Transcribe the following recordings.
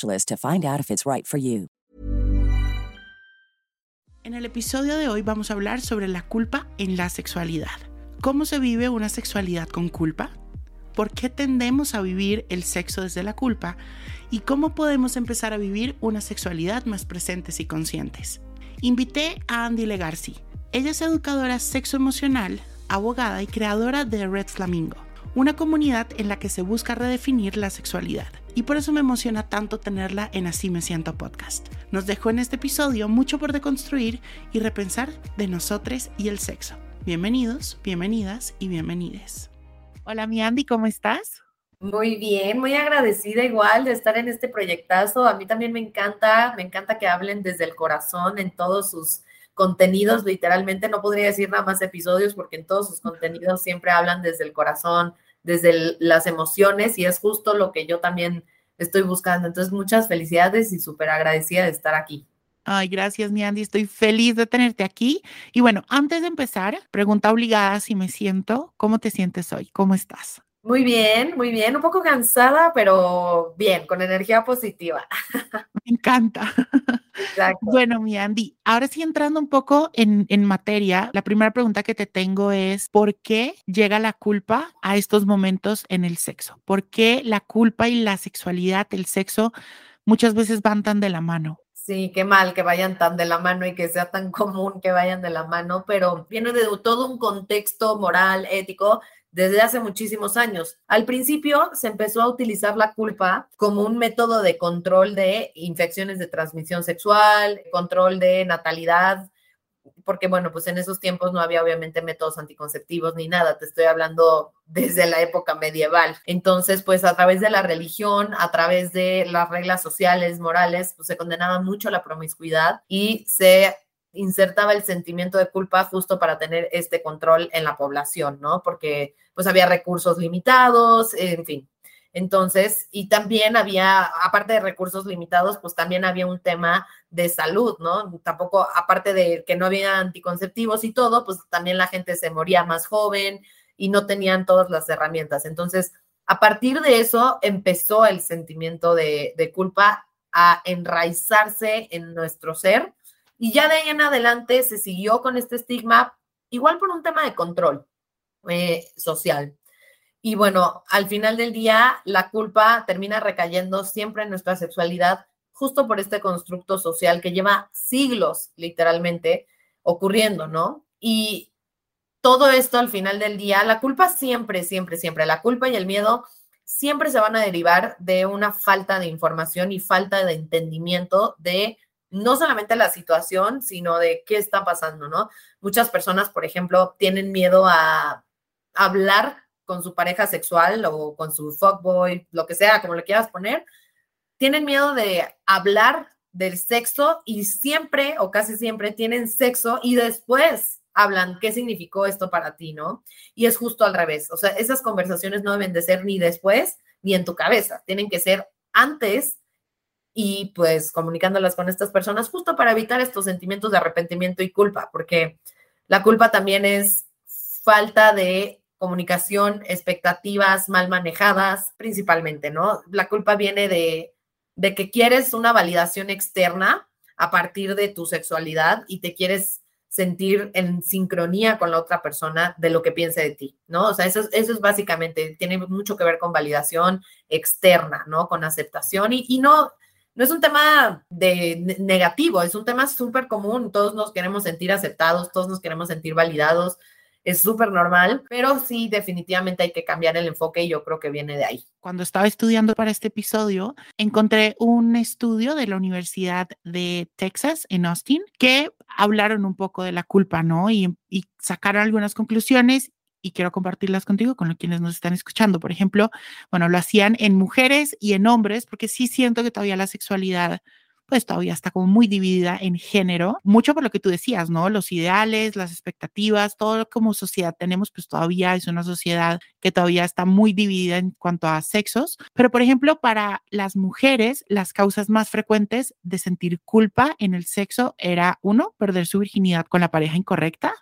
to find out if it's right for you. En el episodio de hoy vamos a hablar sobre la culpa en la sexualidad. ¿Cómo se vive una sexualidad con culpa? ¿Por qué tendemos a vivir el sexo desde la culpa? ¿Y cómo podemos empezar a vivir una sexualidad más presentes y conscientes? Invité a Andy Legarci. Ella es educadora sexoemocional, abogada y creadora de Red Flamingo, una comunidad en la que se busca redefinir la sexualidad y por eso me emociona tanto tenerla en Así me siento podcast. Nos dejó en este episodio mucho por deconstruir y repensar de nosotros y el sexo. Bienvenidos, bienvenidas y bienvenides. Hola mi Andy, ¿cómo estás? Muy bien, muy agradecida igual de estar en este proyectazo. A mí también me encanta, me encanta que hablen desde el corazón en todos sus contenidos, literalmente no podría decir nada más episodios porque en todos sus contenidos siempre hablan desde el corazón, desde las emociones y es justo lo que yo también estoy buscando. Entonces, muchas felicidades y súper agradecida de estar aquí. Ay, gracias, mi Andy. Estoy feliz de tenerte aquí. Y bueno, antes de empezar, pregunta obligada si me siento. ¿Cómo te sientes hoy? ¿Cómo estás? Muy bien, muy bien. Un poco cansada, pero bien, con energía positiva. Me encanta. Bueno, mi Andy, ahora sí entrando un poco en, en, materia, la primera pregunta que te tengo es, ¿por qué llega la culpa a estos momentos en el sexo? ¿Por qué la culpa y la sexualidad, el sexo, muchas veces van tan de la mano? Sí, qué mal que vayan tan de la mano y que sea tan común que vayan de la mano, pero viene de todo un contexto moral, ético, desde hace muchísimos años. Al principio se empezó a utilizar la culpa como un método de control de infecciones de transmisión sexual, control de natalidad, porque bueno, pues en esos tiempos no había obviamente métodos anticonceptivos ni nada, te estoy hablando desde la época medieval. Entonces, pues a través de la religión, a través de las reglas sociales, morales, pues se condenaba mucho la promiscuidad y se insertaba el sentimiento de culpa justo para tener este control en la población, ¿no? Porque pues había recursos limitados, en fin. Entonces, y también había, aparte de recursos limitados, pues también había un tema de salud, ¿no? Tampoco, aparte de que no había anticonceptivos y todo, pues también la gente se moría más joven y no tenían todas las herramientas. Entonces, a partir de eso empezó el sentimiento de, de culpa a enraizarse en nuestro ser y ya de ahí en adelante se siguió con este estigma, igual por un tema de control eh, social. Y bueno, al final del día, la culpa termina recayendo siempre en nuestra sexualidad, justo por este constructo social que lleva siglos, literalmente, ocurriendo, ¿no? Y todo esto al final del día, la culpa siempre, siempre, siempre, la culpa y el miedo siempre se van a derivar de una falta de información y falta de entendimiento de no solamente la situación, sino de qué está pasando, ¿no? Muchas personas, por ejemplo, tienen miedo a hablar con su pareja sexual o con su fuckboy, lo que sea, como le quieras poner, tienen miedo de hablar del sexo y siempre o casi siempre tienen sexo y después hablan qué significó esto para ti, ¿no? Y es justo al revés, o sea, esas conversaciones no deben de ser ni después ni en tu cabeza, tienen que ser antes y pues comunicándolas con estas personas justo para evitar estos sentimientos de arrepentimiento y culpa, porque la culpa también es falta de comunicación, expectativas mal manejadas, principalmente, ¿no? La culpa viene de, de que quieres una validación externa a partir de tu sexualidad y te quieres sentir en sincronía con la otra persona de lo que piense de ti, ¿no? O sea, eso, eso es básicamente, tiene mucho que ver con validación externa, ¿no? Con aceptación y, y no, no es un tema de negativo, es un tema súper común. Todos nos queremos sentir aceptados, todos nos queremos sentir validados. Es súper normal, pero sí, definitivamente hay que cambiar el enfoque y yo creo que viene de ahí. Cuando estaba estudiando para este episodio, encontré un estudio de la Universidad de Texas en Austin que hablaron un poco de la culpa, ¿no? Y, y sacaron algunas conclusiones y quiero compartirlas contigo con los quienes nos están escuchando. Por ejemplo, bueno, lo hacían en mujeres y en hombres, porque sí siento que todavía la sexualidad pues todavía está como muy dividida en género, mucho por lo que tú decías, ¿no? Los ideales, las expectativas, todo como sociedad tenemos, pues todavía es una sociedad que todavía está muy dividida en cuanto a sexos. Pero, por ejemplo, para las mujeres, las causas más frecuentes de sentir culpa en el sexo era, uno, perder su virginidad con la pareja incorrecta,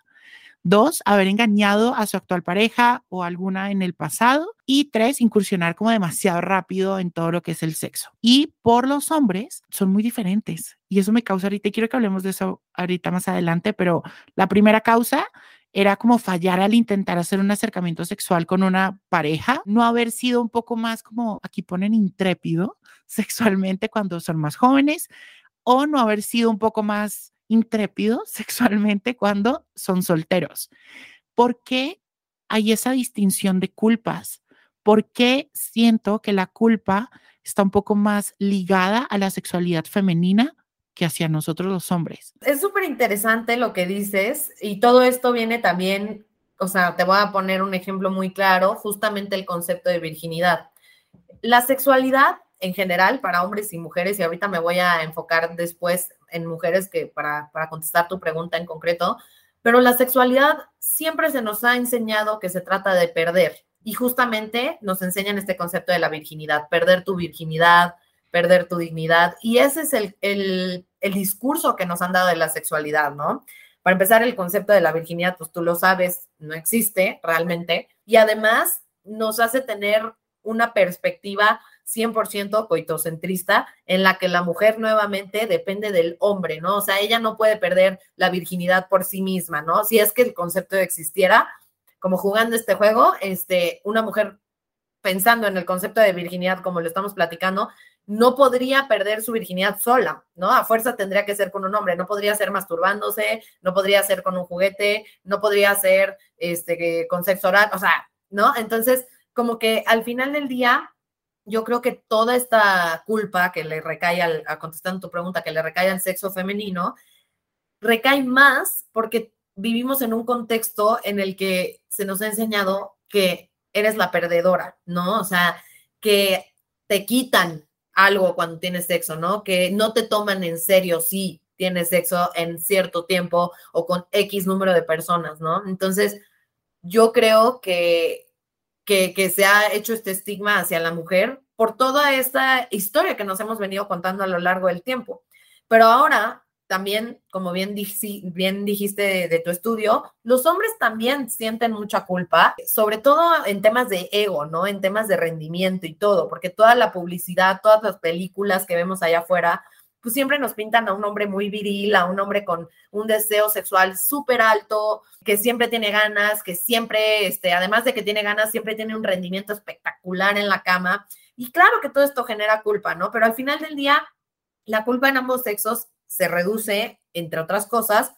Dos, haber engañado a su actual pareja o alguna en el pasado. Y tres, incursionar como demasiado rápido en todo lo que es el sexo. Y por los hombres son muy diferentes. Y eso me causa ahorita, quiero que hablemos de eso ahorita más adelante, pero la primera causa era como fallar al intentar hacer un acercamiento sexual con una pareja, no haber sido un poco más como, aquí ponen intrépido sexualmente cuando son más jóvenes, o no haber sido un poco más intrépidos sexualmente cuando son solteros. ¿Por qué hay esa distinción de culpas? ¿Por qué siento que la culpa está un poco más ligada a la sexualidad femenina que hacia nosotros los hombres? Es súper interesante lo que dices y todo esto viene también, o sea, te voy a poner un ejemplo muy claro, justamente el concepto de virginidad. La sexualidad en general para hombres y mujeres, y ahorita me voy a enfocar después en mujeres que para, para contestar tu pregunta en concreto, pero la sexualidad siempre se nos ha enseñado que se trata de perder y justamente nos enseñan este concepto de la virginidad, perder tu virginidad, perder tu dignidad y ese es el, el, el discurso que nos han dado de la sexualidad, ¿no? Para empezar, el concepto de la virginidad, pues tú lo sabes, no existe realmente y además nos hace tener una perspectiva 100% coitocentrista en la que la mujer nuevamente depende del hombre, ¿no? O sea, ella no puede perder la virginidad por sí misma, ¿no? Si es que el concepto existiera, como jugando este juego, este, una mujer pensando en el concepto de virginidad como lo estamos platicando, no podría perder su virginidad sola, ¿no? A fuerza tendría que ser con un hombre, no podría ser masturbándose, no podría ser con un juguete, no podría ser este, con sexo oral, o sea, ¿no? Entonces, como que al final del día, yo creo que toda esta culpa que le recae, al, a contestando tu pregunta, que le recae al sexo femenino, recae más porque vivimos en un contexto en el que se nos ha enseñado que eres la perdedora, ¿no? O sea, que te quitan algo cuando tienes sexo, ¿no? Que no te toman en serio si tienes sexo en cierto tiempo o con X número de personas, ¿no? Entonces, yo creo que que, se ha hecho este estigma hacia la mujer por toda esta historia que nos hemos venido contando a lo largo del tiempo. Pero ahora también, como bien, dijiste de, tu estudio, los hombres también sienten mucha culpa, sobre todo en temas de ego, ¿no? En temas de rendimiento y todo, porque toda la publicidad, todas las películas que vemos allá afuera, pues siempre nos pintan a un hombre muy viril, a un hombre con un deseo sexual súper alto, que siempre tiene ganas, que siempre, este, además de que tiene ganas, siempre tiene un rendimiento espectacular en la cama. Y claro que todo esto genera culpa, ¿no? Pero al final del día, la culpa en ambos sexos se reduce, entre otras cosas,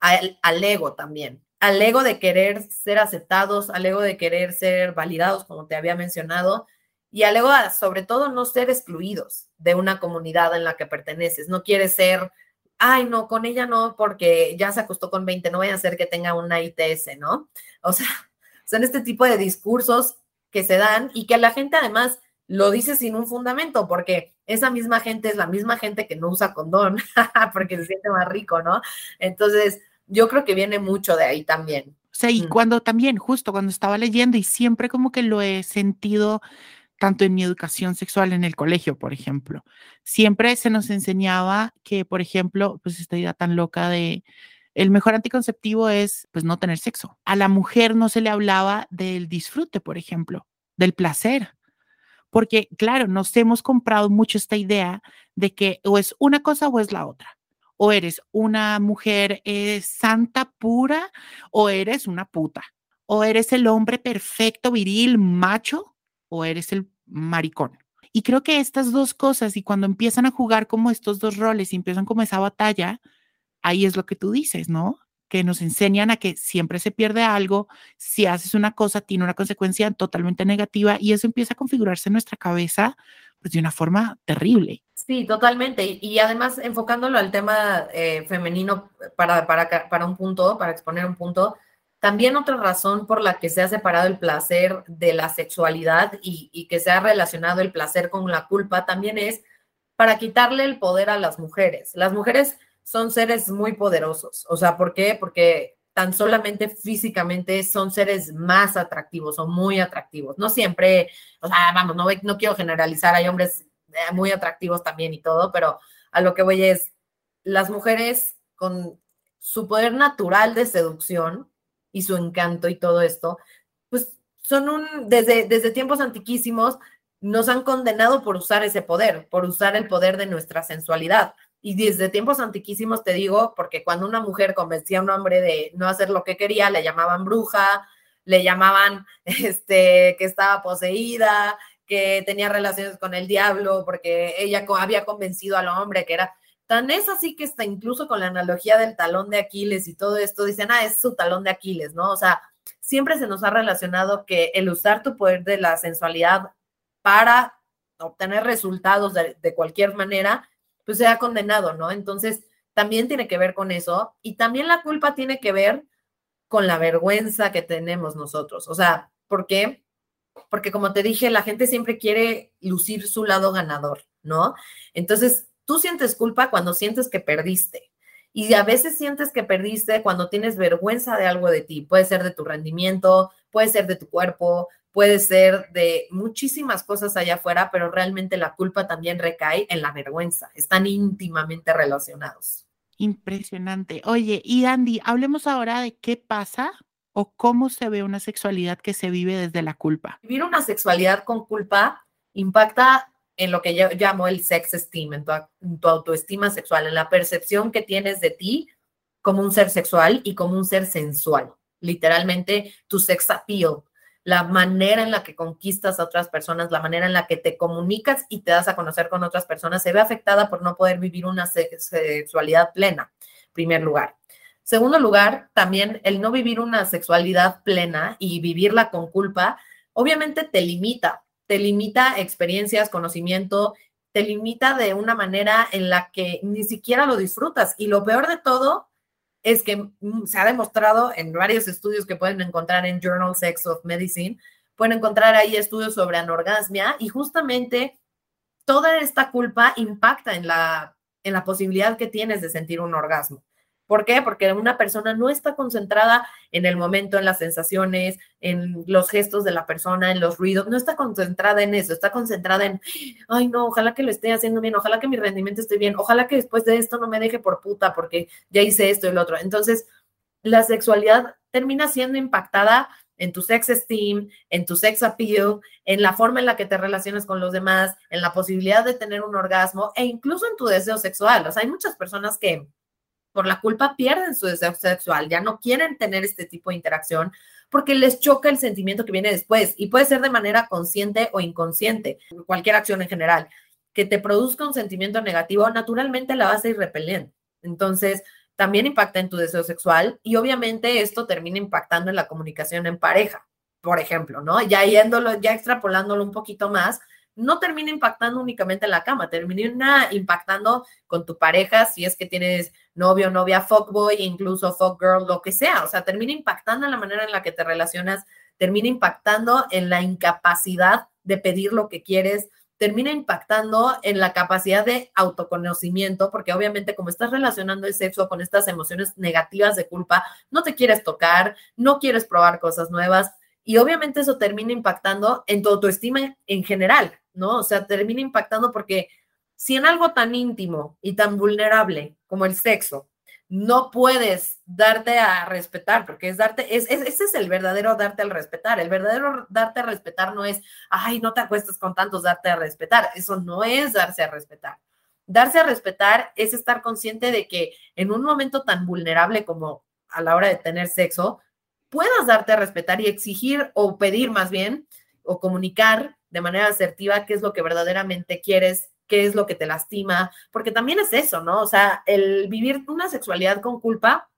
al, al ego también, al ego de querer ser aceptados, al ego de querer ser validados, como te había mencionado, y luego, sobre todo, no ser excluidos de una comunidad en la que perteneces. No quieres ser, ay, no, con ella no, porque ya se acostó con 20, no vaya a ser que tenga una ITS, ¿no? O sea, son este tipo de discursos que se dan y que la gente además lo dice sin un fundamento, porque esa misma gente es la misma gente que no usa condón, porque se siente más rico, ¿no? Entonces, yo creo que viene mucho de ahí también. O sea, y mm. cuando también, justo cuando estaba leyendo y siempre como que lo he sentido tanto en mi educación sexual en el colegio, por ejemplo. Siempre se nos enseñaba que, por ejemplo, pues esta idea tan loca de el mejor anticonceptivo es pues no tener sexo. A la mujer no se le hablaba del disfrute, por ejemplo, del placer. Porque, claro, nos hemos comprado mucho esta idea de que o es una cosa o es la otra. O eres una mujer eh, santa, pura, o eres una puta. O eres el hombre perfecto, viril, macho, o eres el maricón. Y creo que estas dos cosas, y cuando empiezan a jugar como estos dos roles y empiezan como esa batalla, ahí es lo que tú dices, ¿no? Que nos enseñan a que siempre se pierde algo, si haces una cosa tiene una consecuencia totalmente negativa y eso empieza a configurarse en nuestra cabeza pues, de una forma terrible. Sí, totalmente. Y, además enfocándolo al tema eh, femenino para, para, para un punto, para exponer un punto, también otra razón por la que se ha separado el placer de la sexualidad y, que se ha relacionado el placer con la culpa también es para quitarle el poder a las mujeres. Las mujeres son seres muy poderosos. O sea, ¿por qué? Porque tan solamente físicamente son seres más atractivos o muy atractivos. No siempre, o sea, vamos, no, no quiero generalizar, hay hombres eh, muy atractivos también y todo, pero a lo que voy es, las mujeres con su poder natural de seducción, y su encanto y todo esto, pues son un, desde, desde tiempos antiquísimos, nos han condenado por usar ese poder, por usar el poder de nuestra sensualidad. Y desde tiempos antiquísimos te digo, porque cuando una mujer convencía a un hombre de no hacer lo que quería, le llamaban bruja, le llamaban este, que estaba poseída, que tenía relaciones con el diablo, porque ella había convencido al hombre que era Tan es así que está incluso con la analogía del talón de Aquiles y todo esto, dicen, ah, es su talón de Aquiles, ¿no? O sea, siempre se nos ha relacionado que el usar tu poder de la sensualidad para obtener resultados de, cualquier manera, pues se ha condenado, ¿no? Entonces, también tiene que ver con eso y también la culpa tiene que ver con la vergüenza que tenemos nosotros. O sea, ¿por qué? Porque como te dije, la gente siempre quiere lucir su lado ganador, ¿no? Entonces, Tú sientes culpa cuando sientes que perdiste. Y a veces sientes que perdiste cuando tienes vergüenza de algo de ti. Puede ser de tu rendimiento, puede ser de tu cuerpo, puede ser de muchísimas cosas allá afuera, pero realmente la culpa también recae en la vergüenza. Están íntimamente relacionados. Impresionante. Oye, y Andy, hablemos ahora de qué pasa o cómo se ve una sexualidad que se vive desde la culpa. Vivir una sexualidad con culpa impacta en lo que yo llamo el sex esteem, en tu, autoestima sexual, en la percepción que tienes de ti como un ser sexual y como un ser sensual. Literalmente, tu sex appeal, la manera en la que conquistas a otras personas, la manera en la que te comunicas y te das a conocer con otras personas, se ve afectada por no poder vivir una sexualidad plena, primer lugar. Segundo lugar, también el no vivir una sexualidad plena y vivirla con culpa, obviamente te limita, te limita experiencias, conocimiento, te limita de una manera en la que ni siquiera lo disfrutas. Y lo peor de todo es que mm, se ha demostrado en varios estudios que pueden encontrar en Journal Sex of Medicine, pueden encontrar ahí estudios sobre anorgasmia y justamente toda esta culpa impacta en la, en la posibilidad que tienes de sentir un orgasmo. ¿Por qué? Porque una persona no está concentrada en el momento, en las sensaciones, en los gestos de la persona, en los ruidos, no está concentrada en eso, está concentrada en, ay no, ojalá que lo esté haciendo bien, ojalá que mi rendimiento esté bien, ojalá que después de esto no me deje por puta porque ya hice esto y lo otro. Entonces, la sexualidad termina siendo impactada en tu sex esteem, en tu sex appeal, en la forma en la que te relacionas con los demás, en la posibilidad de tener un orgasmo e incluso en tu deseo sexual. O sea, hay muchas personas que por la culpa pierden su deseo sexual, ya no quieren tener este tipo de interacción porque les choca el sentimiento que viene después y puede ser de manera consciente o inconsciente, cualquier acción en general, que te produzca un sentimiento negativo, naturalmente la vas a ir repeliendo. Entonces, también impacta en tu deseo sexual y obviamente esto termina impactando en la comunicación en pareja, por ejemplo, ¿no? Ya yéndolo, ya extrapolándolo un poquito más, no termina impactando únicamente en la cama, termina impactando con tu pareja, si es que tienes novio, novia, fuckboy, incluso fuckgirl, lo que sea. O sea, termina impactando en la manera en la que te relacionas, termina impactando en la incapacidad de pedir lo que quieres, termina impactando en la capacidad de autoconocimiento, porque obviamente como estás relacionando el sexo con estas emociones negativas de culpa, no te quieres tocar, no quieres probar cosas nuevas y obviamente eso termina impactando en tu autoestima en general, ¿no? O sea, termina impactando porque si en algo tan íntimo y tan vulnerable como el sexo, no puedes darte a respetar, porque es darte, es, ese es el verdadero darte al respetar. El verdadero darte a respetar no es, ay, no te acuestas con tantos darte a respetar. Eso no es darse a respetar. Darse a respetar es estar consciente de que en un momento tan vulnerable como a la hora de tener sexo, puedas darte a respetar y exigir o pedir más bien o comunicar de manera asertiva qué es lo que verdaderamente quieres, qué es lo que te lastima, porque también es eso, ¿no? O sea, el vivir una sexualidad con culpa,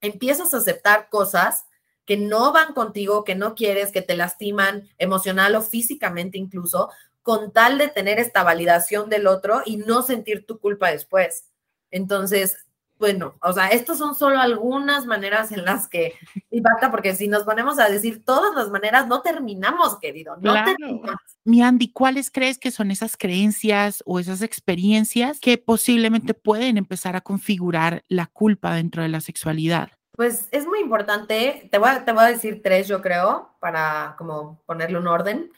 empiezas a aceptar cosas que no van contigo, que no quieres, que te lastiman emocional o físicamente incluso, con tal de tener esta validación del otro y no sentir tu culpa después. Entonces, bueno, o sea, estas son solo algunas maneras en las que impacta, porque si nos ponemos a decir todas las maneras, no terminamos, querido, no terminamos. Mi Andy, ¿cuáles crees que son esas creencias o esas experiencias que posiblemente pueden empezar a configurar la culpa dentro de la sexualidad? Pues es muy importante, te voy, a, te voy a decir tres, yo creo, para como ponerle un orden,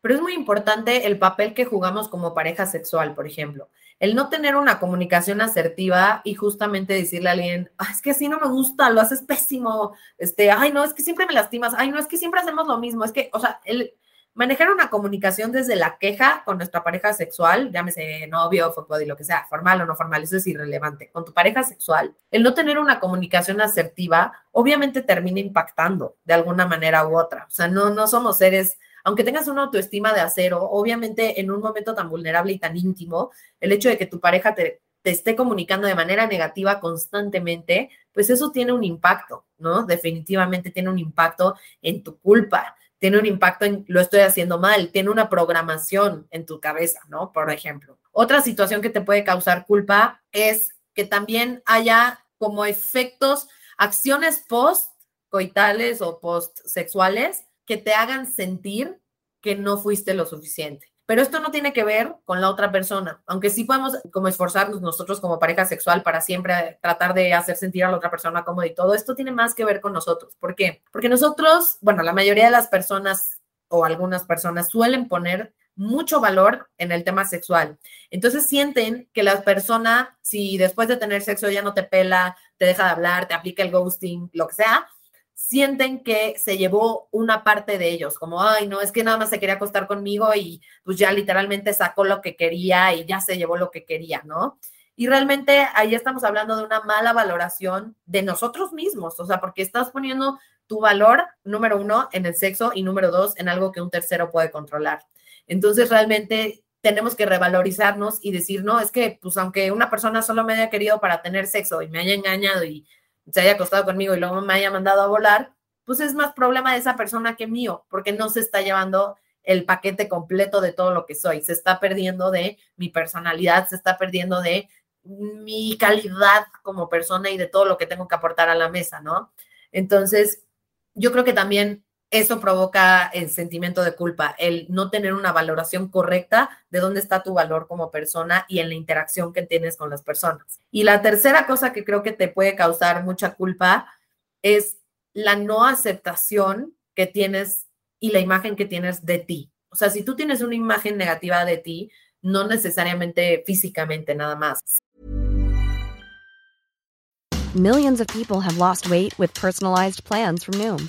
pero es muy importante el papel que jugamos como pareja sexual, por ejemplo. El no tener una comunicación asertiva y justamente decirle a alguien, es que así no me gusta, lo haces pésimo, este, ay, no, es que siempre me lastimas, ay, no, es que siempre hacemos lo mismo, es que, o sea, el, manejar una comunicación desde la queja con nuestra pareja sexual, llámese novio, fútbol y lo que sea, formal o no formal, eso es irrelevante. Con tu pareja sexual, el no tener una comunicación asertiva, obviamente termina impactando de alguna manera u otra. O sea, no, no somos seres, aunque tengas una autoestima de acero, obviamente en un momento tan vulnerable y tan íntimo, el hecho de que tu pareja te, esté comunicando de manera negativa constantemente, pues eso tiene un impacto, ¿no? Definitivamente tiene un impacto en tu culpa tiene un impacto en lo estoy haciendo mal, tiene una programación en tu cabeza, ¿no? Por ejemplo. Otra situación que te puede causar culpa es que también haya como efectos, acciones post coitales o post sexuales que te hagan sentir que no fuiste lo suficiente. Pero esto no tiene que ver con la otra persona, aunque sí podemos como esforzarnos nosotros como pareja sexual para siempre tratar de hacer sentir a la otra persona cómoda y todo, esto tiene más que ver con nosotros. ¿Por qué? Porque nosotros, bueno, la mayoría de las personas o algunas personas suelen poner mucho valor en el tema sexual. Entonces sienten que la persona, si después de tener sexo ya no te pela, te deja de hablar, te aplica el ghosting, lo que sea, sienten que se llevó una parte de ellos, como, ay, no, es que nada más se quería acostar conmigo y pues ya literalmente sacó lo que quería y ya se llevó lo que quería, ¿no? Y realmente ahí estamos hablando de una mala valoración de nosotros mismos, o sea, porque estás poniendo tu valor, número uno, en el sexo y número dos, en algo que un tercero puede controlar. Entonces, realmente tenemos que revalorizarnos y decir, no, es que, pues, aunque una persona solo me haya querido para tener sexo y me haya engañado y se haya acostado conmigo y luego me haya mandado a volar, pues es más problema de esa persona que mío, porque no se está llevando el paquete completo de todo lo que soy, se está perdiendo de mi personalidad, se está perdiendo de mi calidad como persona y de todo lo que tengo que aportar a la mesa, ¿no? Entonces, yo creo que también eso provoca el sentimiento de culpa, el no tener una valoración correcta de dónde está tu valor como persona y en la interacción que tienes con las personas. Y la tercera cosa que creo que te puede causar mucha culpa es la no aceptación que tienes y la imagen que tienes de ti. O sea, si tú tienes una imagen negativa de ti, no necesariamente físicamente nada más. Millions of people have lost weight with personalized plans from Noom.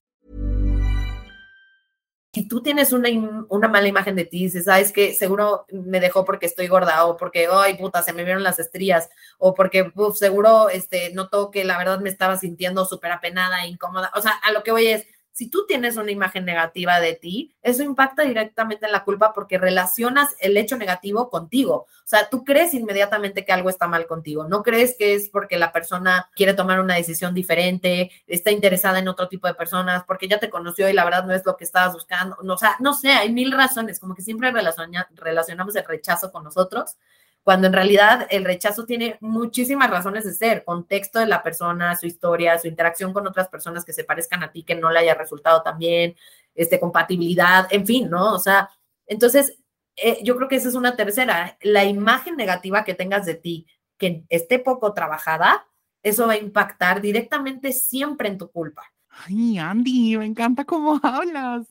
Si tú tienes una, una mala imagen de ti, dices, sabes que seguro me dejó porque estoy gorda o porque, ay, puta, se me vieron las estrías o porque, seguro, este, notó que la verdad me estaba sintiendo súper apenada, e incómoda. O sea, a lo que voy es, si tú tienes una imagen negativa de ti, eso impacta directamente en la culpa porque relacionas el hecho negativo contigo. O sea, tú crees inmediatamente que algo está mal contigo. No crees que es porque la persona quiere tomar una decisión diferente, está interesada en otro tipo de personas, porque ya te conoció y la verdad no es lo que estabas buscando. o sea, no sé, hay mil razones, como que siempre relacionamos el rechazo con nosotros cuando en realidad el rechazo tiene muchísimas razones de ser, contexto de la persona, su historia, su interacción con otras personas que se parezcan a ti, que no le haya resultado tan bien, este, compatibilidad, en fin, ¿no? O sea, entonces eh, yo creo que esa es una tercera. La imagen negativa que tengas de ti, que esté poco trabajada, eso va a impactar directamente siempre en tu culpa. Ay, Andy, me encanta cómo hablas.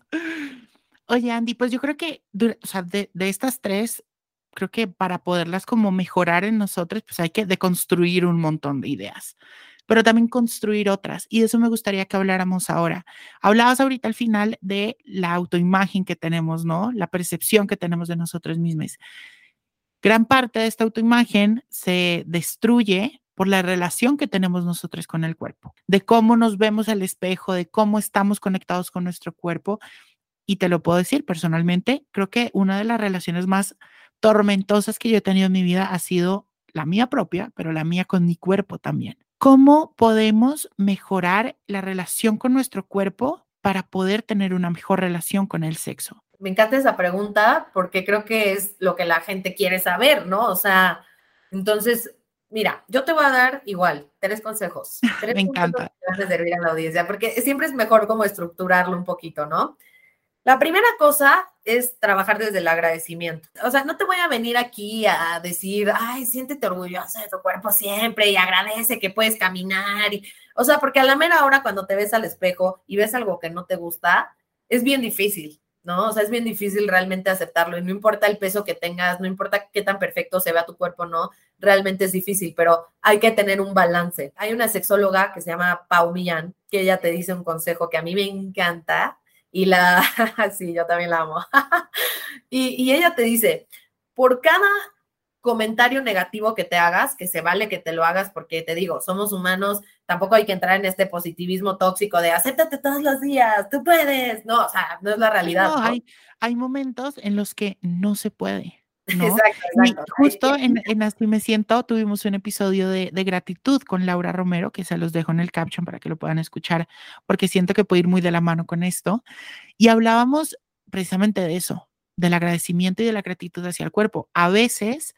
Oye, Andy, pues yo creo que de, estas tres, creo que para poderlas como mejorar en nosotros, pues hay que deconstruir un montón de ideas, pero también construir otras. Y de eso me gustaría que habláramos ahora. Hablabas ahorita al final de la autoimagen que tenemos, ¿no? La percepción que tenemos de nosotros mismos. Gran parte de esta autoimagen se destruye por la relación que tenemos nosotros con el cuerpo, de cómo nos vemos al espejo, de cómo estamos conectados con nuestro cuerpo. Y te lo puedo decir personalmente, creo que una de las relaciones más tormentosas que yo he tenido en mi vida ha sido la mía propia, pero la mía con mi cuerpo también. ¿Cómo podemos mejorar la relación con nuestro cuerpo para poder tener una mejor relación con el sexo? Me encanta esa pregunta porque creo que es lo que la gente quiere saber, ¿no? O sea, entonces, mira, yo te voy a dar igual tres consejos. Tres Me encanta. Que van a servir a la audiencia porque siempre es mejor como estructurarlo un poquito, ¿no? La primera cosa es trabajar desde el agradecimiento. O sea, no te voy a venir aquí a decir, ay, siéntete orgullosa de tu cuerpo siempre y agradece que puedes caminar. Y, o sea, porque a la mera hora cuando te ves al espejo y ves algo que no te gusta, es bien difícil, ¿no? O sea, es bien difícil realmente aceptarlo y no importa el peso que tengas, no importa qué tan perfecto se vea tu cuerpo, no, realmente es difícil, pero hay que tener un balance. Hay una sexóloga que se llama Pau Millán, que ella te dice un consejo que a mí me encanta, y la, sí, yo también la amo. y, y ella te dice, por cada comentario negativo que te hagas, que se vale que te lo hagas porque te digo, somos humanos, tampoco hay que entrar en este positivismo tóxico de acéptate todos los días, tú puedes, no, o sea, no es la realidad. No, Hay, hay momentos en los que no se puede. Exacto, exacto. justo en, en, Así Me Siento tuvimos un episodio de, de, gratitud con Laura Romero, que se los dejo en el caption para que lo puedan escuchar, porque siento que puede ir muy de la mano con esto. Y hablábamos precisamente de eso, del agradecimiento y de la gratitud hacia el cuerpo. A veces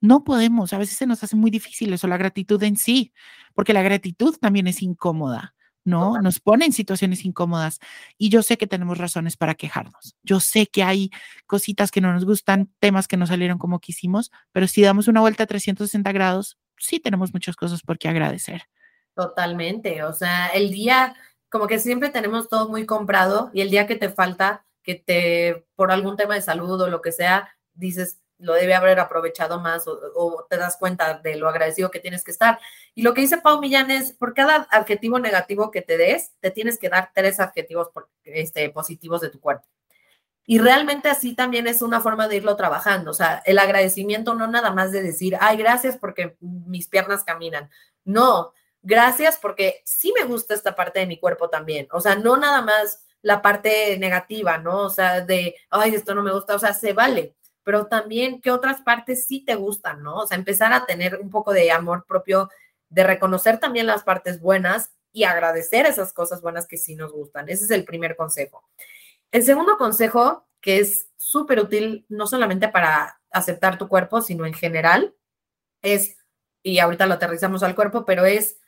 no podemos, a veces se nos hace muy difícil eso, la gratitud en sí, porque la gratitud también es incómoda. ¿No? Nos pone en situaciones incómodas y yo sé que tenemos razones para quejarnos. Yo sé que hay cositas que no nos gustan, temas que no salieron como quisimos, pero si damos una vuelta a 360 grados, sí tenemos muchas cosas por qué agradecer. Totalmente, o sea, el día, como que siempre tenemos todo muy comprado y el día que te falta, que te, por algún tema de salud o lo que sea, dices, lo debe haber aprovechado más o, te das cuenta de lo agradecido que tienes que estar. Y lo que dice Pau Millán es, por cada adjetivo negativo que te des, te tienes que dar tres adjetivos este, positivos de tu cuerpo. Y realmente así también es una forma de irlo trabajando. O sea, el agradecimiento no nada más de decir, ay, gracias porque mis piernas caminan. No, gracias porque sí me gusta esta parte de mi cuerpo también. O sea, no nada más la parte negativa, ¿no? O sea, de, ay, esto no me gusta. O sea, se vale pero también qué otras partes sí te gustan, ¿no? O sea, empezar a tener un poco de amor propio, de reconocer también las partes buenas y agradecer esas cosas buenas que sí nos gustan. Ese es el primer consejo. El segundo consejo, que es súper útil, no solamente para aceptar tu cuerpo, sino en general, es, y ahorita lo aterrizamos al cuerpo, pero es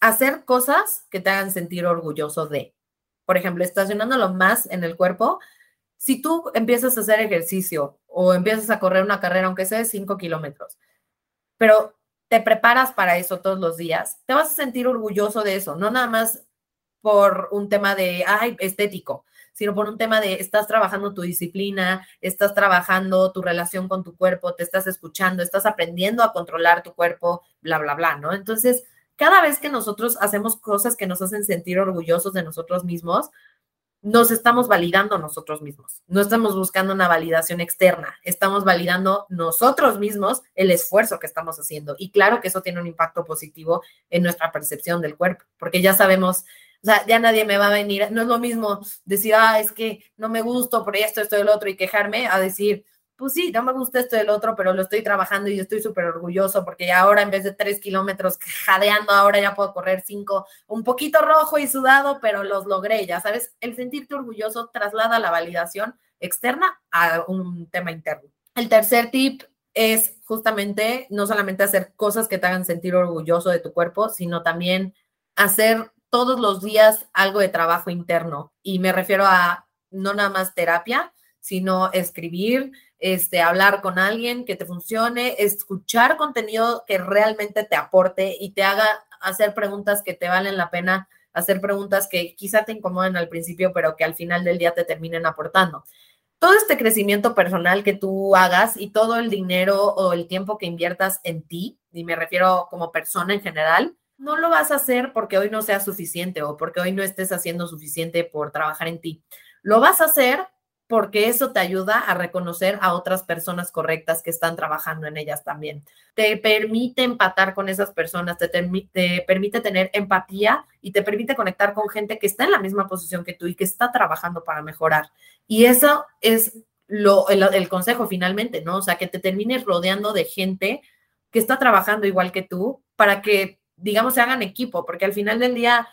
hacer cosas que te hagan sentir orgulloso de. Por ejemplo, estacionándolo más en el cuerpo, si tú empiezas a hacer ejercicio o empiezas a correr una carrera, aunque sea de 5 kilómetros, pero te preparas para eso todos los días, te vas a sentir orgulloso de eso, no nada más por un tema de, ay, estético, sino por un tema de, estás trabajando tu disciplina, estás trabajando tu relación con tu cuerpo, te estás escuchando, estás aprendiendo a controlar tu cuerpo, bla, bla, bla, ¿no? Entonces, cada vez que nosotros hacemos cosas que nos hacen sentir orgullosos de nosotros mismos, nos estamos validando nosotros mismos. No estamos buscando una validación externa, estamos validando nosotros mismos el esfuerzo que estamos haciendo. Y claro que eso tiene un impacto positivo en nuestra percepción del cuerpo, porque ya sabemos, o sea, ya nadie me va a venir, no es lo mismo decir, ah, es que no me gusto por esto, esto, el otro y quejarme, a decir, pues sí, no me gusta esto del otro, pero lo estoy trabajando y estoy súper orgulloso porque ahora en vez de tres kilómetros jadeando, ahora ya puedo correr cinco, un poquito rojo y sudado, pero los logré, ya sabes, el sentirte orgulloso traslada la validación externa a un tema interno. El tercer tip es justamente no solamente hacer cosas que te hagan sentir orgulloso de tu cuerpo, sino también hacer todos los días algo de trabajo interno. Y me refiero a no nada más terapia, sino escribir, este, hablar con alguien que te funcione, escuchar contenido que realmente te aporte y te haga hacer preguntas que te valen la pena, hacer preguntas que quizá te incomoden al principio, pero que al final del día te terminen aportando. Todo este crecimiento personal que tú hagas y todo el dinero o el tiempo que inviertas en ti, y me refiero como persona en general, no lo vas a hacer porque hoy no sea suficiente o porque hoy no estés haciendo suficiente por trabajar en ti. Lo vas a hacer porque eso te ayuda a reconocer a otras personas correctas que están trabajando en ellas también. Te permite empatar con esas personas, te, te, permite tener empatía y te permite conectar con gente que está en la misma posición que tú y que está trabajando para mejorar. Y eso es lo, el, el consejo finalmente, ¿no? O sea, que te termines rodeando de gente que está trabajando igual que tú para que, digamos, se hagan equipo, porque al final del día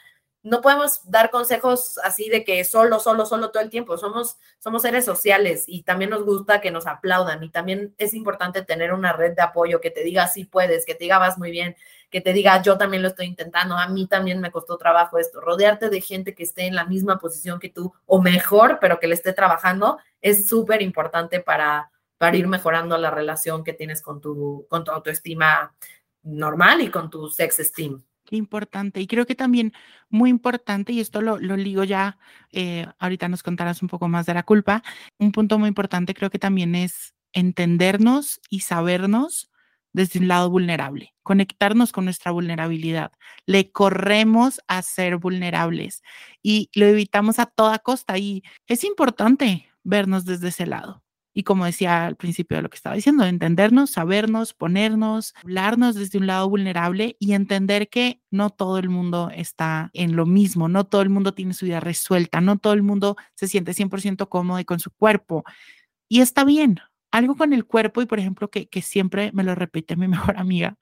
no podemos dar consejos así de que solo, solo, solo todo el tiempo. Somos, somos seres sociales y también nos gusta que nos aplaudan y también es importante tener una red de apoyo que te diga sí puedes, que te diga vas muy bien, que te diga yo también lo estoy intentando, a mí también me costó trabajo esto. Rodearte de gente que esté en la misma posición que tú o mejor, pero que le esté trabajando, es súper importante para, para ir mejorando la relación que tienes con tu, con tu autoestima normal y con tu sex esteem. Qué importante. Y creo que también muy importante, y esto lo, lo ligo ya, eh, ahorita nos contarás un poco más de la culpa, un punto muy importante creo que también es entendernos y sabernos desde un lado vulnerable, conectarnos con nuestra vulnerabilidad. Le corremos a ser vulnerables y lo evitamos a toda costa y es importante vernos desde ese lado y como decía al principio de lo que estaba diciendo, entendernos, sabernos, ponernos, hablarnos desde un lado vulnerable y entender que no todo el mundo está en lo mismo, no todo el mundo tiene su vida resuelta, no todo el mundo se siente 100% cómodo con su cuerpo. Y está bien. Algo con el cuerpo y, por ejemplo, que, que siempre me lo repite mi mejor amiga,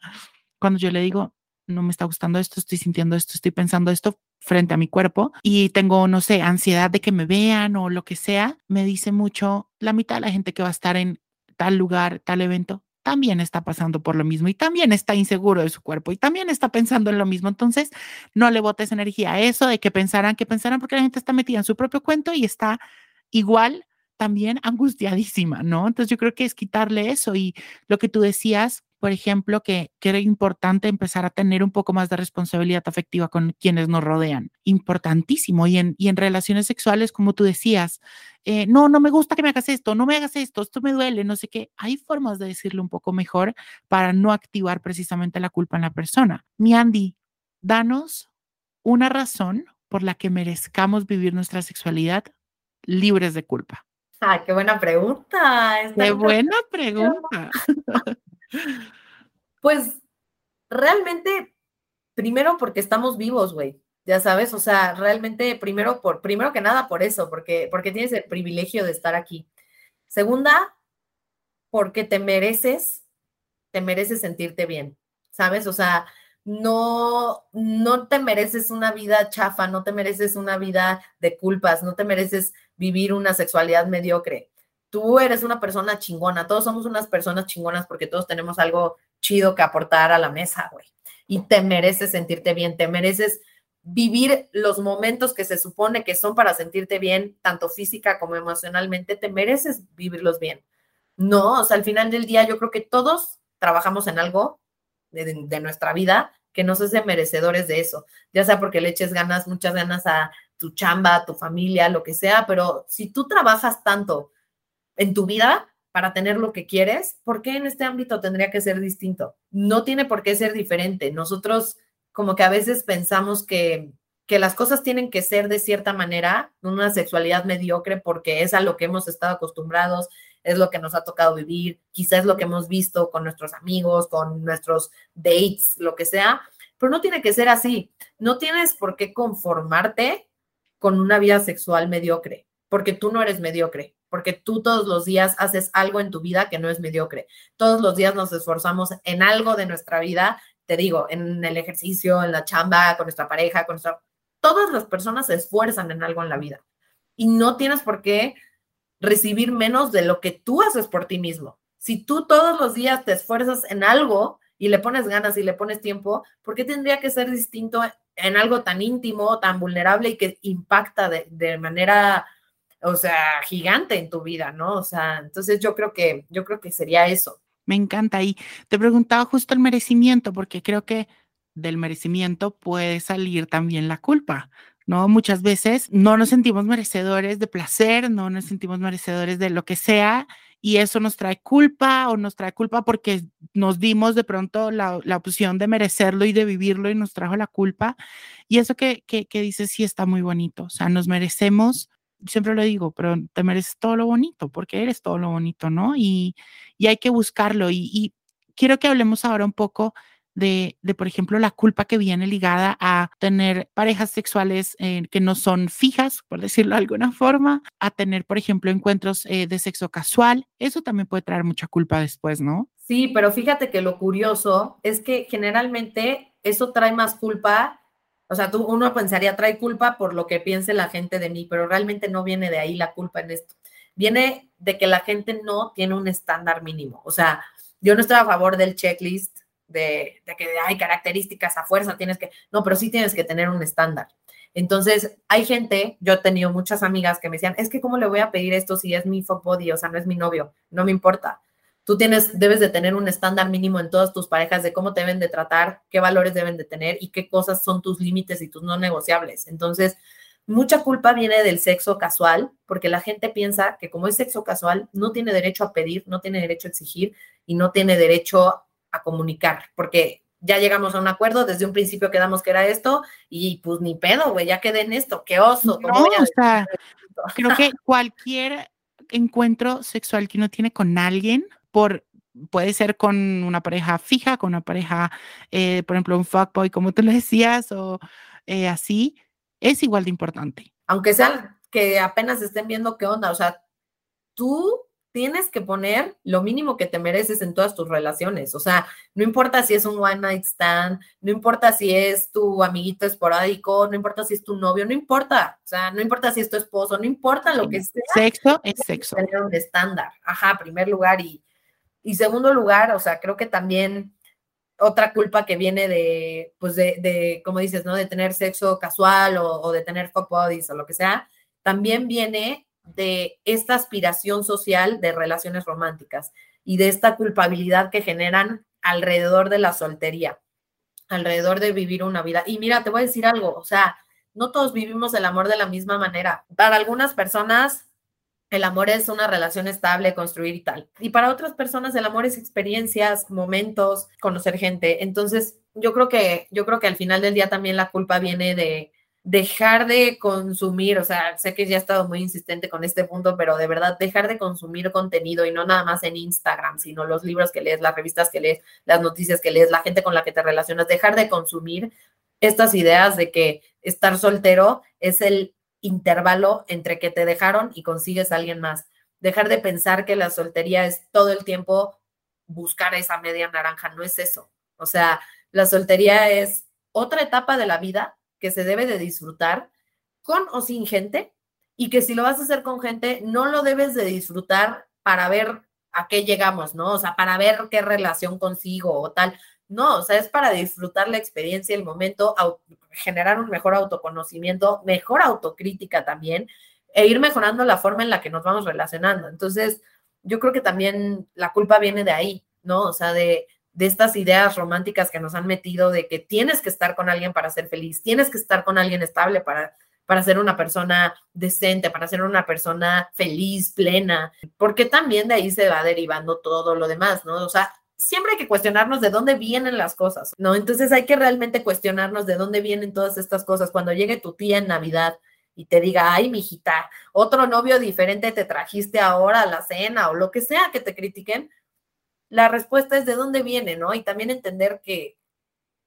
cuando yo le digo, no me está gustando esto, estoy sintiendo esto, estoy pensando esto frente a mi cuerpo y tengo, no sé, ansiedad de que me vean o lo que sea, me dice mucho, la mitad de la gente que va a estar en tal lugar, tal evento, también está pasando por lo mismo y también está inseguro de su cuerpo y también está pensando en lo mismo. Entonces, no le botes energía a eso de que pensaran, que pensaran porque la gente está metida en su propio cuento y está igual también angustiadísima, ¿no? Entonces, yo creo que es quitarle eso y lo que tú decías, por ejemplo, que, que, era importante empezar a tener un poco más de responsabilidad afectiva con quienes nos rodean. Importantísimo. Y en, y en relaciones sexuales, como tú decías, eh, no, no me gusta que me hagas esto, no me hagas esto, esto me duele, no sé qué. Hay formas de decirlo un poco mejor para no activar precisamente la culpa en la persona. Mi Andy, danos una razón por la que merezcamos vivir nuestra sexualidad libres de culpa. Ah, qué buena pregunta. qué buena pregunta. Pues realmente, primero porque estamos vivos, güey. Ya sabes, o sea, realmente primero por primero que nada por eso, porque porque tienes el privilegio de estar aquí. Segunda, porque te mereces te mereces sentirte bien. ¿Sabes? O sea, no no te mereces una vida chafa, no te mereces una vida de culpas, no te mereces vivir una sexualidad mediocre tú eres una persona chingona, todos somos unas personas chingonas porque todos tenemos algo chido que aportar a la mesa, güey. Y te mereces sentirte bien, te mereces vivir los momentos que se supone que son para sentirte bien, tanto física como emocionalmente, te mereces vivirlos bien. No, o sea, al final del día yo creo que todos trabajamos en algo de, de nuestra vida que nos hace merecedores de eso, ya sea porque le eches ganas, muchas ganas a tu chamba, a tu familia, lo que sea, pero si tú trabajas tanto en tu vida para tener lo que quieres, ¿por qué en este ámbito tendría que ser distinto? No tiene por qué ser diferente. Nosotros como que a veces pensamos que, que las cosas tienen que ser de cierta manera, una sexualidad mediocre, porque es a lo que hemos estado acostumbrados, es lo que nos ha tocado vivir, quizás lo que hemos visto con nuestros amigos, con nuestros dates, lo que sea, pero no tiene que ser así. No tienes por qué conformarte con una vida sexual mediocre, porque tú no eres mediocre porque tú todos los días haces algo en tu vida que no es mediocre. Todos los días nos esforzamos en algo de nuestra vida, te digo, en el ejercicio, en la chamba, con nuestra pareja, con nuestra... Todas las personas se esfuerzan en algo en la vida y no tienes por qué recibir menos de lo que tú haces por ti mismo. Si tú todos los días te esfuerzas en algo y le pones ganas y le pones tiempo, ¿por qué tendría que ser distinto en algo tan íntimo, tan vulnerable y que impacta de, de manera o sea, gigante en tu vida, ¿no? O sea, entonces yo creo que, yo creo que sería eso. Me encanta. Y te preguntaba justo el merecimiento, porque creo que del merecimiento puede salir también la culpa. ¿no? Muchas veces no nos sentimos merecedores de placer, no nos sentimos merecedores de lo que sea y eso nos trae culpa o nos trae culpa porque nos dimos de pronto la, opción de merecerlo y de vivirlo y nos trajo la culpa. Y eso que, que, que dices sí está muy bonito, o sea, nos merecemos siempre lo digo, pero te mereces todo lo bonito, porque eres todo lo bonito, ¿no? Y, y hay que buscarlo. Y, quiero que hablemos ahora un poco de, por ejemplo, la culpa que viene ligada a tener parejas sexuales eh, que no son fijas, por decirlo de alguna forma, a tener, por ejemplo, encuentros eh, de sexo casual. Eso también puede traer mucha culpa después, ¿no? Sí, pero fíjate que lo curioso es que generalmente eso trae más culpa. O sea, tú, uno pensaría, trae culpa por lo que piense la gente de mí, pero realmente no viene de ahí la culpa en esto. Viene de que la gente no tiene un estándar mínimo. O sea, yo no estoy a favor del checklist de, que hay características a fuerza, tienes que, no, pero sí tienes que tener un estándar. Entonces, hay gente, yo he tenido muchas amigas que me decían, es que cómo le voy a pedir esto si es mi fuck body, o sea, no es mi novio, no me importa. Tú tienes, debes de tener un estándar mínimo en todas tus parejas de cómo te deben de tratar, qué valores deben de tener y qué cosas son tus límites y tus no negociables. Entonces, mucha culpa viene del sexo casual, porque la gente piensa que como es sexo casual, no tiene derecho a pedir, no tiene derecho a exigir y no tiene derecho a comunicar, porque ya llegamos a un acuerdo, desde un principio quedamos que era esto, y pues ni pedo, güey, ya quedé en esto, qué oso. No, o sea, creo que cualquier encuentro sexual que uno tiene con alguien, por puede ser con una pareja fija, con una pareja, eh, por ejemplo, un fuckboy, como tú le decías, o eh, así, es igual de importante. Aunque sea que apenas estén viendo qué onda, o sea, tú tienes que poner lo mínimo que te mereces en todas tus relaciones. O sea, no importa si es un one night stand, no importa si es tu amiguito esporádico, no importa si es tu novio, no importa. O sea, no importa si es tu esposo, no importa lo que sea. Sexo es sexo. Tener un estándar. Ajá, primer lugar. Y, y segundo lugar, o sea, creo que también otra culpa que viene de, pues de, de como dices, ¿no? De tener sexo casual o, de tener fuck bodies o lo que sea, también viene de esta aspiración social de relaciones románticas y de esta culpabilidad que generan alrededor de la soltería, alrededor de vivir una vida. Y mira, te voy a decir algo, o sea, no todos vivimos el amor de la misma manera. Para algunas personas, el amor es una relación estable, construir y tal. Y para otras personas, el amor es experiencias, momentos, conocer gente. Entonces, yo creo que, yo creo que al final del día también la culpa viene de, dejar de consumir, o sea, sé que ya he estado muy insistente con este punto, pero de verdad dejar de consumir contenido y no nada más en Instagram, sino los libros que lees, las revistas que lees, las noticias que lees, la gente con la que te relacionas, dejar de consumir estas ideas de que estar soltero es el intervalo entre que te dejaron y consigues a alguien más. Dejar de pensar que la soltería es todo el tiempo buscar esa media naranja, no es eso. O sea, la soltería es otra etapa de la vida que se debe de disfrutar con o sin gente y que si lo vas a hacer con gente, no lo debes de disfrutar para ver a qué llegamos, ¿no? O sea, para ver qué relación consigo o tal. No, o sea, es para disfrutar la experiencia, el momento, generar un mejor autoconocimiento, mejor autocrítica también, e ir mejorando la forma en la que nos vamos relacionando. Entonces, yo creo que también la culpa viene de ahí, ¿no? O sea, de, de estas ideas románticas que nos han metido de que tienes que estar con alguien para ser feliz, tienes que estar con alguien estable para, para ser una persona decente, para ser una persona feliz, plena, porque también de ahí se va derivando todo lo demás, ¿no? O sea, siempre hay que cuestionarnos de dónde vienen las cosas, ¿no? Entonces hay que realmente cuestionarnos de dónde vienen todas estas cosas. Cuando llegue tu tía en Navidad y te diga, ay, mijita, otro novio diferente te trajiste ahora a la cena o lo que sea que te critiquen, la respuesta es de dónde viene, ¿no? Y también entender que,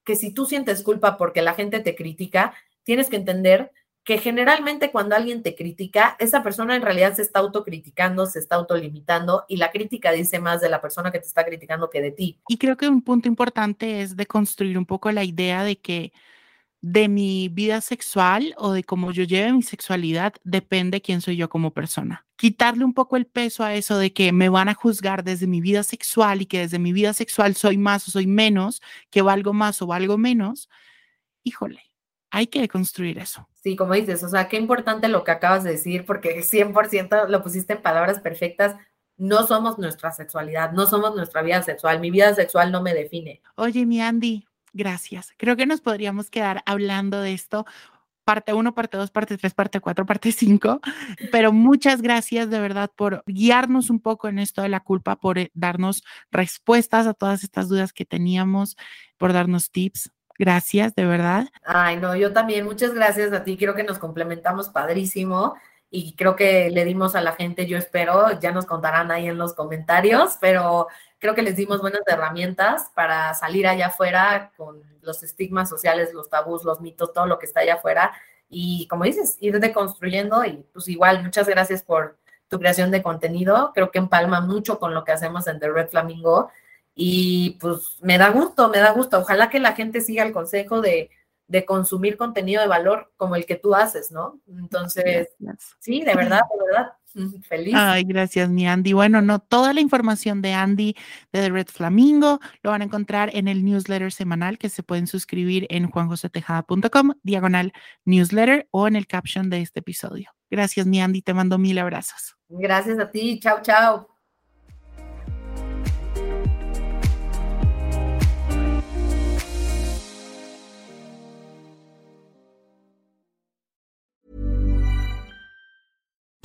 que si tú sientes culpa porque la gente te critica, tienes que entender que generalmente cuando alguien te critica, esa persona en realidad se está autocriticando, se está autolimitando y la crítica dice más de la persona que te está criticando que de ti. Y creo que un punto importante es de construir un poco la idea de que de mi vida sexual o de cómo yo lleve mi sexualidad depende quién soy yo como persona. Quitarle un poco el peso a eso de que me van a juzgar desde mi vida sexual y que desde mi vida sexual soy más o soy menos, que valgo más o valgo menos. Híjole, hay que construir eso. Sí, como dices, o sea, qué importante lo que acabas de decir, porque 100% lo pusiste en palabras perfectas. No somos nuestra sexualidad, no somos nuestra vida sexual. Mi vida sexual no me define. Oye, mi Andy, gracias. Creo que nos podríamos quedar hablando de esto parte 1, parte 2, parte 3, parte 4, parte 5, pero muchas gracias de verdad por guiarnos un poco en esto de la culpa, por eh, darnos respuestas a todas estas dudas que teníamos, por darnos tips. Gracias, de verdad. Ay, no, yo también, muchas gracias a ti, creo que nos complementamos padrísimo y creo que le dimos a la gente, yo espero, ya nos contarán ahí en los comentarios, pero creo que les dimos buenas herramientas para salir allá afuera con los estigmas sociales, los tabús, los mitos, todo lo que está allá afuera. Y como dices, ir deconstruyendo y pues igual, muchas gracias por tu creación de contenido. Creo que empalma mucho con lo que hacemos en The Red Flamingo. Y pues me da gusto, me da gusto. Ojalá que la gente siga el consejo de, de consumir contenido de valor como el que tú haces, ¿no? Entonces, sí, de verdad, de verdad. Feliz. Ay, gracias, mi Andy. Bueno, no, toda la información de Andy de The Red Flamingo lo van a encontrar en el newsletter semanal que se pueden suscribir en juanjosetejada.com, diagonal newsletter o en el caption de este episodio. Gracias, mi Andy. Te mando mil abrazos. Gracias a ti. Chao, chao.